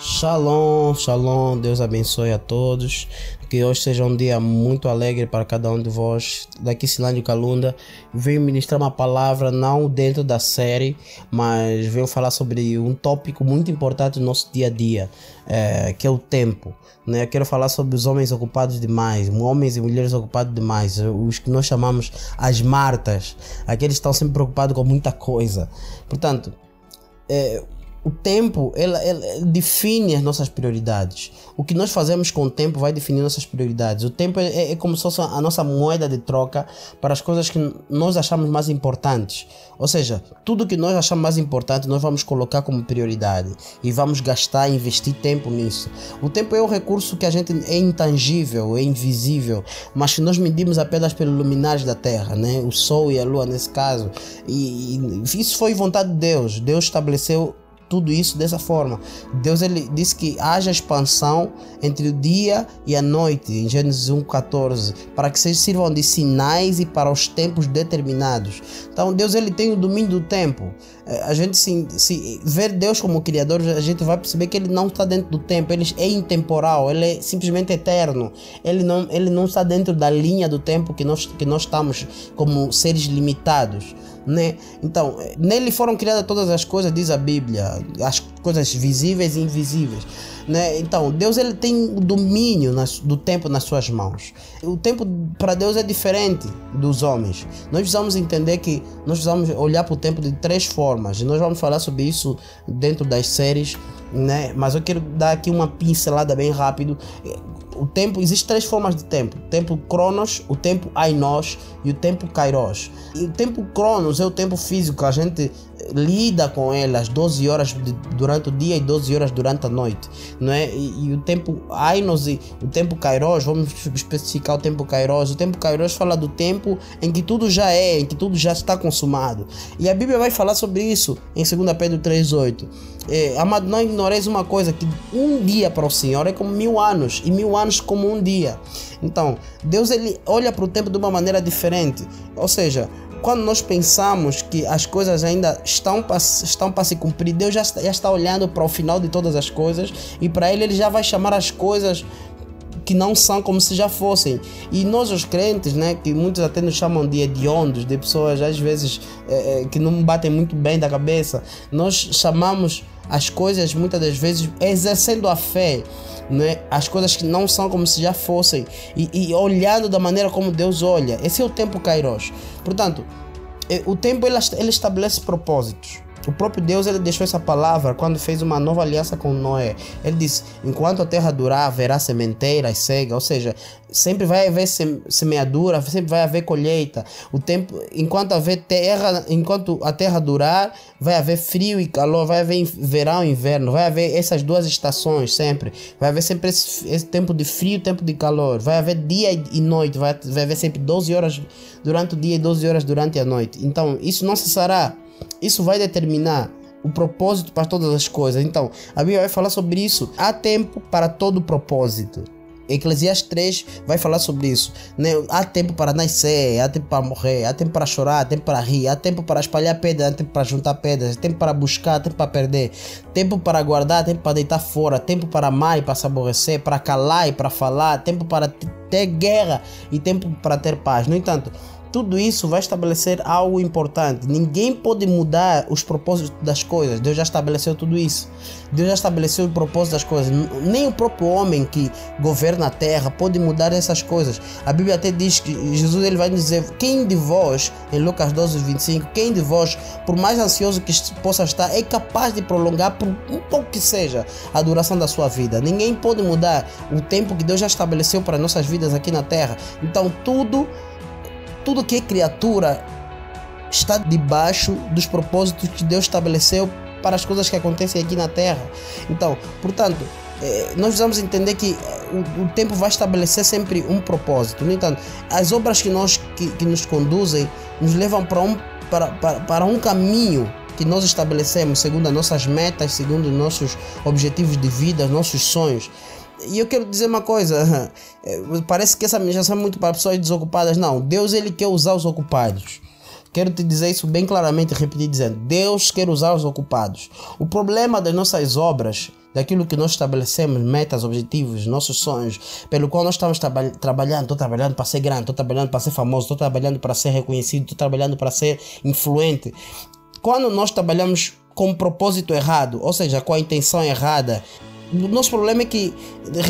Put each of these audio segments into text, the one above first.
Shalom, shalom, Deus abençoe a todos. Que hoje seja um dia muito alegre para cada um de vós. Daqui Silândio Calunda, venho ministrar uma palavra não dentro da série, mas venho falar sobre um tópico muito importante no nosso dia a dia, é, que é o tempo. Né? Quero falar sobre os homens ocupados demais, homens e mulheres ocupados demais, os que nós chamamos as martas, aqueles que estão sempre preocupados com muita coisa. Portanto, é, o tempo ela, define as nossas prioridades. O que nós fazemos com o tempo vai definir nossas prioridades. O tempo é, é, como se fosse a nossa moeda de troca para as coisas que nós achamos mais importantes. Ou seja, tudo que nós achamos mais importante nós vamos colocar como prioridade e vamos gastar, investir tempo nisso. O tempo é um recurso que a gente é intangível, é invisível, mas que nós medimos apenas pelos luminares da Terra, né? o Sol e a Lua nesse caso. E, e isso foi vontade de Deus. Deus estabeleceu tudo isso dessa forma. Deus ele disse que haja expansão entre o dia e a noite, em Gênesis 1:14, para que vocês sirvam de sinais e para os tempos determinados. Então Deus ele tem o domínio do tempo. É, a gente se, se ver Deus como criador, a gente vai perceber que ele não está dentro do tempo, ele é intemporal, ele é simplesmente eterno. Ele não ele não está dentro da linha do tempo que nós que nós estamos como seres limitados né? Então, nele foram criadas todas as coisas, diz a Bíblia, as coisas visíveis e invisíveis, né? Então, Deus ele tem o domínio nas, do tempo nas suas mãos. O tempo para Deus é diferente dos homens. Nós precisamos entender que nós precisamos olhar para o tempo de três formas. E nós vamos falar sobre isso dentro das séries, né? Mas eu quero dar aqui uma pincelada bem rápido o tempo, existe três formas de tempo: o tempo Cronos, o tempo Ainos e o tempo Kairos. E o tempo Cronos é o tempo físico, a gente lida com ele as 12 horas de, durante o dia e 12 horas durante a noite, não é? E, e o tempo Ainos e o tempo Kairos, vamos especificar o tempo Kairos. O tempo Kairos fala do tempo em que tudo já é, em que tudo já está consumado. E a Bíblia vai falar sobre isso em 2 Pedro 3,8. É, amado, não ignoreis uma coisa: que um dia para o Senhor é como mil anos, e mil anos como um dia. Então, Deus ele olha para o tempo de uma maneira diferente. Ou seja, quando nós pensamos que as coisas ainda estão para estão se cumprir, Deus já está, já está olhando para o final de todas as coisas e para Ele Ele já vai chamar as coisas que não são como se já fossem. E nós, os crentes, né, que muitos até nos chamam de hediondos, de pessoas às vezes é, que não batem muito bem da cabeça, nós chamamos as coisas muitas das vezes exercendo a fé, né? as coisas que não são como se já fossem e, e olhando da maneira como Deus olha. Esse é o tempo Kairos. Portanto, é, o tempo ele, ele estabelece propósitos. O próprio Deus ele deixou essa palavra quando fez uma nova aliança com Noé. Ele disse: enquanto a terra durar, haverá sementeira e cega. Ou seja, sempre vai haver semeadura, sempre vai haver colheita. O tempo, enquanto haver terra, enquanto a terra durar, vai haver frio e calor, vai haver verão e inverno, vai haver essas duas estações sempre. Vai haver sempre esse, esse tempo de frio e tempo de calor. Vai haver dia e noite, vai, vai haver sempre 12 horas durante o dia e 12 horas durante a noite. Então, isso não cessará. Isso vai determinar o propósito para todas as coisas. Então, a Bíblia vai falar sobre isso. Há tempo para todo propósito. Eclesiastes 3 vai falar sobre isso. Né? Há tempo para nascer, há tempo para morrer, há tempo para chorar, há tempo para rir, há tempo para espalhar pedras, há tempo para juntar pedras, há tempo para buscar, há tempo para perder, tempo para guardar, tempo para deitar fora, tempo para amar e para se aborrecer, para calar e para falar, tempo para ter guerra e tempo para ter paz. No entanto, tudo isso vai estabelecer algo importante. Ninguém pode mudar os propósitos das coisas. Deus já estabeleceu tudo isso. Deus já estabeleceu o propósito das coisas. Nem o próprio homem que governa a terra pode mudar essas coisas. A Bíblia até diz que Jesus ele vai dizer: quem de vós, em Lucas 12, 25, quem de vós, por mais ansioso que possa estar, é capaz de prolongar por um pouco que seja a duração da sua vida. Ninguém pode mudar o tempo que Deus já estabeleceu para nossas vidas aqui na terra. Então tudo tudo que é criatura está debaixo dos propósitos que Deus estabeleceu para as coisas que acontecem aqui na Terra. Então, portanto, eh, nós precisamos entender que eh, o, tempo vai estabelecer sempre um propósito. No entanto, as obras que, nós, que, que nos conduzem nos levam para um, para, para, para um caminho que nós estabelecemos segundo as nossas metas, segundo os nossos objetivos de vida, nossos sonhos. E eu quero dizer uma coisa, é, parece que essa mensagem é muito para pessoas desocupadas. Não, Deus ele quer usar os ocupados. Quero te dizer isso bem claramente, repetir dizendo: Deus quer usar os ocupados. O problema das nossas obras, daquilo que nós estabelecemos, metas, objetivos, nossos sonhos, pelo qual nós estamos traba trabalhando. Estou trabalhando para ser grande, estou trabalhando para ser famoso, estou trabalhando para ser reconhecido, estou trabalhando para ser influente. Quando nós trabalhamos com o propósito errado, ou seja, com a intenção errada, o nosso problema é que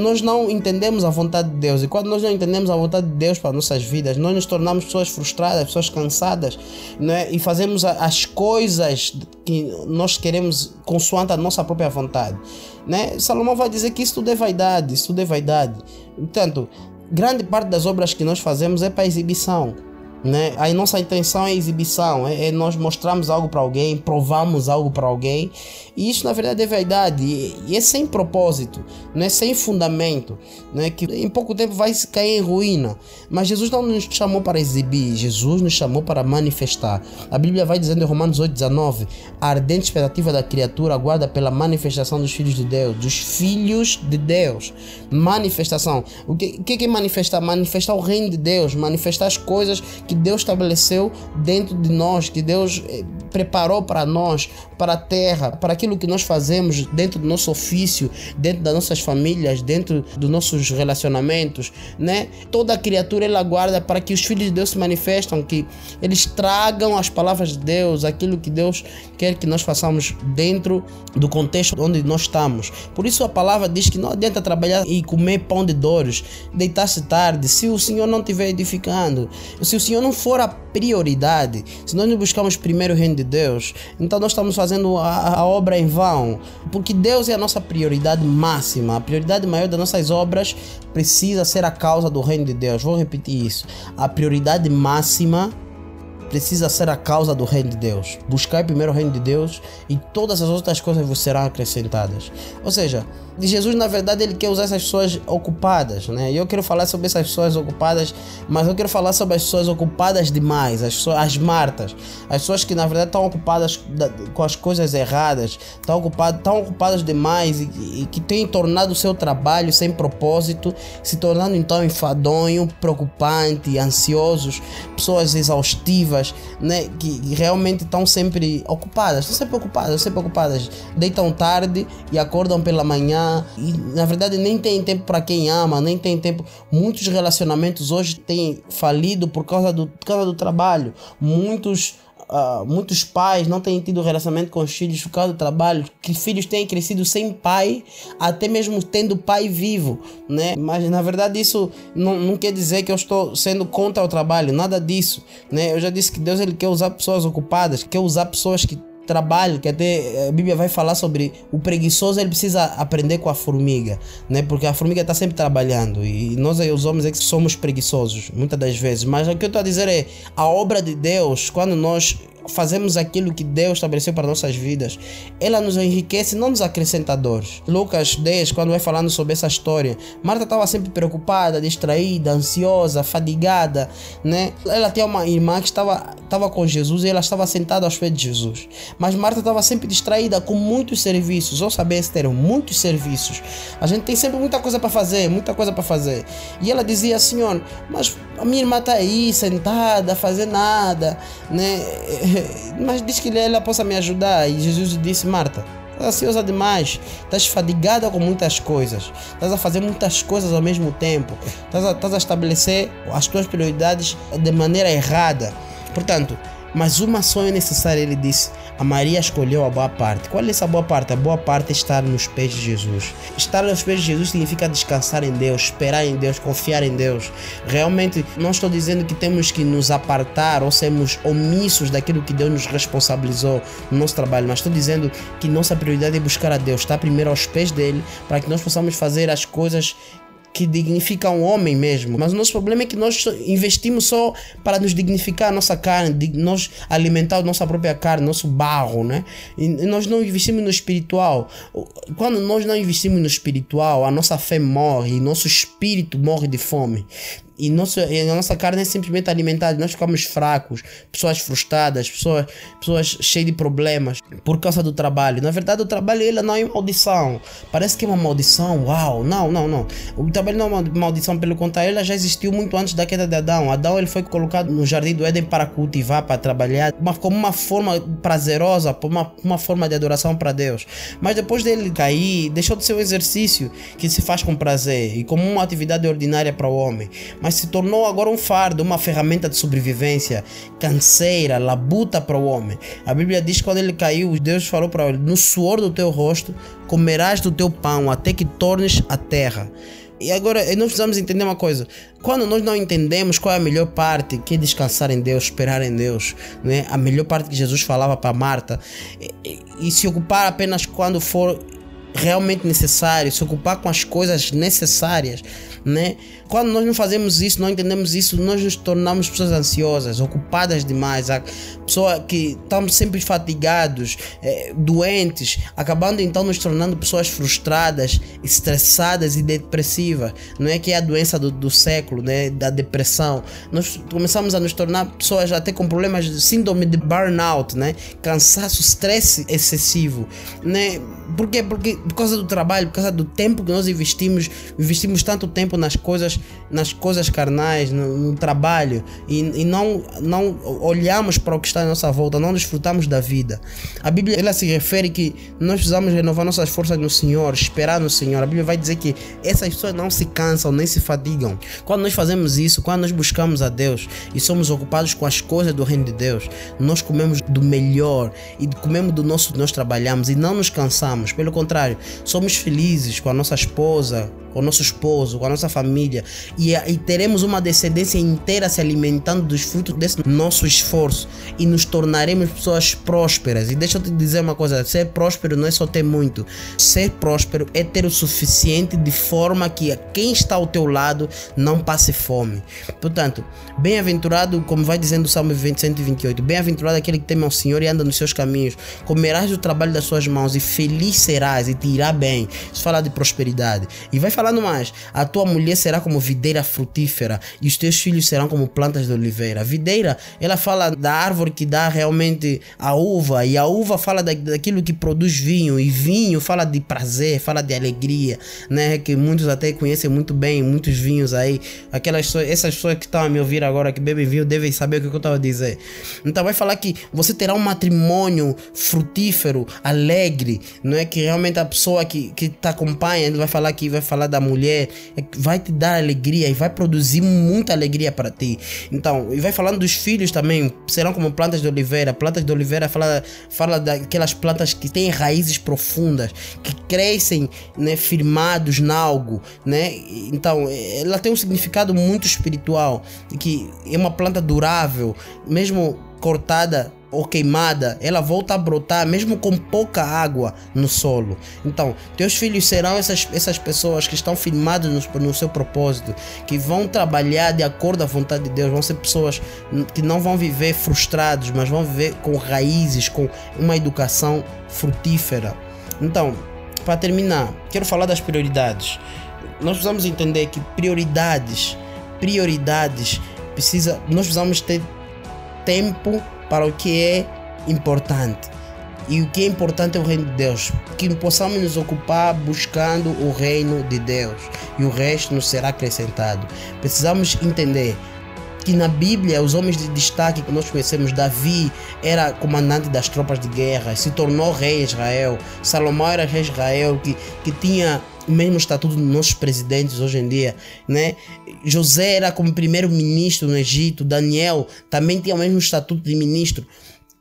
nós não entendemos a vontade de Deus. E quando nós não entendemos a vontade de Deus para nossas vidas, nós nos tornamos pessoas frustradas, pessoas cansadas, né? e fazemos as coisas que nós queremos consoante a nossa própria vontade. Né? Salomão vai dizer que isso tudo é vaidade, isso tudo é vaidade. Portanto, grande parte das obras que nós fazemos é para exibição. Né? A nossa intenção é exibição, é, é nós mostramos algo para alguém, provamos algo para alguém, e isso na verdade é verdade, e, e, é sem propósito, não é sem fundamento, né? que em pouco tempo vai cair em ruína. Mas Jesus não nos chamou para exibir, Jesus nos chamou para manifestar. A Bíblia vai dizendo em Romanos 8,19: a ardente expectativa da criatura aguarda pela manifestação dos filhos de Deus, dos filhos de Deus. Manifestação. O que, o que é manifestar? Manifestar o reino de Deus, manifestar as coisas que Deus estabeleceu dentro de nós, que Deus eh, preparou para nós, para a terra, para aquilo que nós fazemos dentro do nosso ofício, dentro das nossas famílias, dentro dos nossos relacionamentos, né? Toda criatura ela aguarda para que os filhos de Deus se manifestam, que eles tragam as palavras de Deus, aquilo que Deus quer que nós façamos dentro do contexto onde nós estamos. Por isso a palavra diz que não adianta trabalhar e comer pão de dores, deitar-se tarde, se o Senhor não estiver edificando, se o Senhor não for a prioridade, se nós não buscamos primeiro o reino de Deus, então nós estamos fazendo a, a, obra em vão, porque Deus é a nossa prioridade máxima, a prioridade maior das nossas obras precisa ser a causa do reino de Deus. Vou repetir isso. A prioridade máxima precisa ser a causa do reino de Deus. Buscar primeiro o reino de Deus e todas as outras coisas vos serão acrescentadas. Ou seja, Jesus na verdade ele quer usar essas pessoas ocupadas, né? E eu quero falar sobre essas pessoas ocupadas, mas eu quero falar sobre as pessoas ocupadas demais, as pessoas, as martas, as pessoas que na verdade estão ocupadas com as coisas erradas, estão ocupadas, estão ocupadas demais e, e que têm tornado o seu trabalho sem propósito, se tornando então enfadonho, preocupante, ansiosos, pessoas exaustivas né, que realmente estão sempre ocupadas, estão sempre ocupadas, sempre ocupadas, deitam tarde e acordam pela manhã e na verdade nem tem tempo para quem ama, nem tem tempo. Muitos relacionamentos hoje têm falido por causa do, por causa do trabalho. Muitos Uh, muitos pais não têm tido relacionamento com os filhos por causa do trabalho, que filhos têm crescido sem pai, até mesmo tendo pai vivo, né? Mas na verdade isso não, não quer dizer que eu estou sendo contra o trabalho, nada disso, né? Eu já disse que Deus ele quer usar pessoas ocupadas, quer usar pessoas que trabalho, que até a Bíblia vai falar sobre o preguiçoso, ele precisa aprender com a formiga, né? Porque a formiga está sempre trabalhando e nós aí, os homens é que somos preguiçosos, muitas das vezes. Mas o que eu estou a dizer é, a obra de Deus, quando nós fazemos aquilo que Deus estabeleceu para nossas vidas, ela nos enriquece, não nos acrescenta dores. Lucas 10, quando vai falando sobre essa história, Marta estava sempre preocupada, distraída, ansiosa, fadigada, né? Ela tinha uma irmã que estava, estava com Jesus e ela estava sentada aos pés de Jesus. Mas Marta estava sempre distraída com muitos serviços, ou saber esse termo, muitos serviços. A gente tem sempre muita coisa para fazer, muita coisa para fazer. E ela dizia, Senhor, mas a minha irmã está aí sentada, fazer nada, né? Mas diz que ela possa me ajudar. E Jesus disse: Marta, estás ansiosa demais, estás fadigada com muitas coisas, estás a fazer muitas coisas ao mesmo tempo, estás a, estás a estabelecer as tuas prioridades de maneira errada. Portanto, mas uma só é necessária, ele disse. A Maria escolheu a boa parte. Qual é essa boa parte? A boa parte é estar nos pés de Jesus. Estar nos pés de Jesus significa descansar em Deus, esperar em Deus, confiar em Deus. Realmente, não estou dizendo que temos que nos apartar ou sermos omissos daquilo que Deus nos responsabilizou no nosso trabalho, mas estou dizendo que nossa prioridade é buscar a Deus, estar primeiro aos pés dele, para que nós possamos fazer as coisas que dignifica um homem mesmo. Mas o nosso problema é que nós investimos só para nos dignificar a nossa carne, nós alimentar a nossa própria carne, nosso barro, né? E nós não investimos no espiritual. Quando nós não investimos no espiritual, a nossa fé morre, nosso espírito morre de fome. E, nosso, e a nossa carne é simplesmente alimentada. Nós ficamos fracos, pessoas frustradas, pessoas, pessoas cheias de problemas por causa do trabalho. Na verdade, o trabalho ele não é maldição. Parece que é uma maldição. Uau, não, não, não. O trabalho não é uma maldição, pelo contrário, ela já existiu muito antes da queda de Adão. Adão ele foi colocado no jardim do Éden para cultivar, para trabalhar, uma, como uma forma prazerosa, uma, uma forma de adoração para Deus. Mas depois dele cair, deixou de ser um exercício que se faz com prazer e como uma atividade ordinária para o homem. Mas mas se tornou agora um fardo, uma ferramenta de sobrevivência, canseira, labuta para o homem. A Bíblia diz que quando ele caiu, Deus falou para ele: No suor do teu rosto comerás do teu pão até que tornes a terra. E agora nós precisamos entender uma coisa. Quando nós não entendemos qual é a melhor parte, que é descansar em Deus, esperar em Deus, né? a melhor parte que Jesus falava para Marta, e, e se ocupar apenas quando for realmente necessário, se ocupar com as coisas necessárias, né? Quando nós não fazemos isso, não entendemos isso, nós nos tornamos pessoas ansiosas, ocupadas demais, a pessoa que estamos sempre fatigados, é, doentes, acabando então nos tornando pessoas frustradas, estressadas e depressivas, não é que é a doença do, do século, né? Da depressão. Nós começamos a nos tornar pessoas até com problemas de síndrome de burnout, né? Cansaço, estresse excessivo, né? Por quê? Porque por causa do trabalho, por causa do tempo que nós investimos, investimos tanto tempo nas coisas, nas coisas carnais, no, no trabalho e, e, não, não olhamos para o que está à nossa volta, não desfrutamos da vida. A Bíblia ela se refere que nós precisamos renovar nossas forças no Senhor, esperar no Senhor. A Bíblia vai dizer que essas pessoas não se cansam nem se fadigam. Quando nós fazemos isso, quando nós buscamos a Deus e somos ocupados com as coisas do reino de Deus, nós comemos do melhor e comemos do nosso nós trabalhamos e não nos cansamos. Pelo contrário, somos felizes com a nossa esposa, com o nosso esposo, com a nossa família e, e, teremos uma descendência inteira se alimentando dos frutos desse nosso esforço e nos tornaremos pessoas prósperas. E deixa eu te dizer uma coisa: ser próspero não é só ter muito, ser próspero é ter o suficiente de forma que quem está ao teu lado não passe fome. Portanto, bem-aventurado, como vai dizendo o Salmo 128, bem-aventurado aquele que teme ao Senhor e anda nos seus caminhos, comerás do trabalho das suas mãos e feliz serás e te irá bem. Isso fala de prosperidade. E vai falando mais: a tua mulher será como videira frutífera e os teus filhos serão como plantas de oliveira. Videira, ela fala da árvore que dá realmente a uva, e a uva fala da, daquilo que produz vinho, e vinho fala de prazer, fala de alegria, né? Que muitos até conhecem muito bem, muitos vinhos aí. Aquelas essas pessoas que estão a me ouvir agora, que bebem vinho, devem saber o que eu estava a dizer. Então vai falar que você terá um matrimônio frutífero, alegre, não é que realmente a pessoa que, que te acompanha, ele vai falar que vai falar da mulher, é vai te dar alegria e vai produzir muita alegria para ti. Então, e vai falando dos filhos também, serão como plantas de oliveira. Plantas de oliveira fala, fala daquelas plantas que têm raízes profundas, que crescem né, firmados em algo, né? Então, ela tem um significado muito espiritual, que é uma planta durável, mesmo cortada ou queimada, ela volta a brotar mesmo com pouca água no solo. Então, teus filhos serão essas, essas pessoas que estão firmadas no, no seu propósito, que vão trabalhar de acordo à vontade de Deus, vão ser pessoas que não vão viver frustrados, mas vão viver com raízes, com uma educação frutífera. Então, para terminar, quero falar das prioridades. Nós precisamos entender que prioridades, prioridades, precisa, nós precisamos ter tempo para o que é importante. E o que é importante é o reino de Deus. Que possamos nos ocupar buscando o reino de Deus. E o resto nos será acrescentado. Precisamos entender que na Bíblia os homens de destaque que nós conhecemos, Davi era comandante das tropas de guerra, se tornou rei de Israel, Salomão era rei de Israel, que, que tinha o mesmo estatuto dos nossos presidentes hoje em dia, né? José era como primeiro-ministro no Egito, Daniel também tinha o mesmo estatuto de ministro.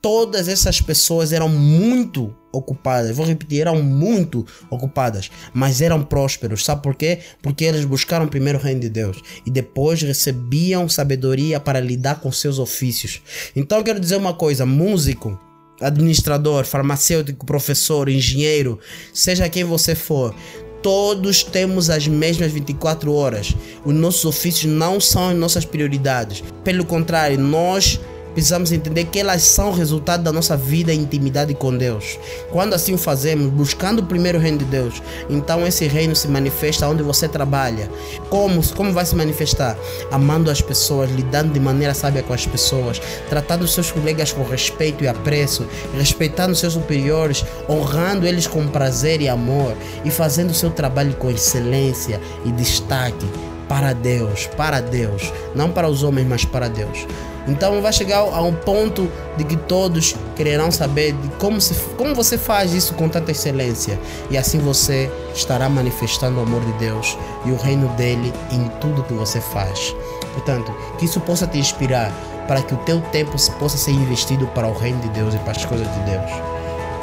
Todas essas pessoas eram muito ocupadas, vou repetir, eram muito ocupadas, mas eram prósperos. Sabe por quê? Porque eles buscaram primeiro o reino de Deus e depois recebiam sabedoria para lidar com seus ofícios. Então quero dizer uma coisa: músico, administrador, farmacêutico, professor, engenheiro, seja quem você for, todos temos as mesmas 24 horas. Os nossos ofícios não são as nossas prioridades. Pelo contrário, nós precisamos entender que elas são resultado da nossa vida e intimidade com Deus. Quando assim fazemos, buscando primeiro o reino de Deus, então esse reino se manifesta onde você trabalha. Como, como vai se manifestar? Amando as pessoas, lidando de maneira sábia com as pessoas, tratando seus colegas com respeito e apreço, respeitando seus superiores, honrando eles com prazer e amor e fazendo seu trabalho com excelência e destaque para Deus, para Deus, não para os homens, mas para Deus. Então vai chegar a um ponto de que todos quererão saber de como, se, como você faz isso com tanta excelência. E assim você estará manifestando o amor de Deus e o reino dele em tudo que você faz. Portanto, que isso possa te inspirar para que o teu tempo possa ser investido para o reino de Deus e para as coisas de Deus.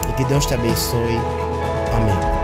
E que Deus te abençoe. Amém.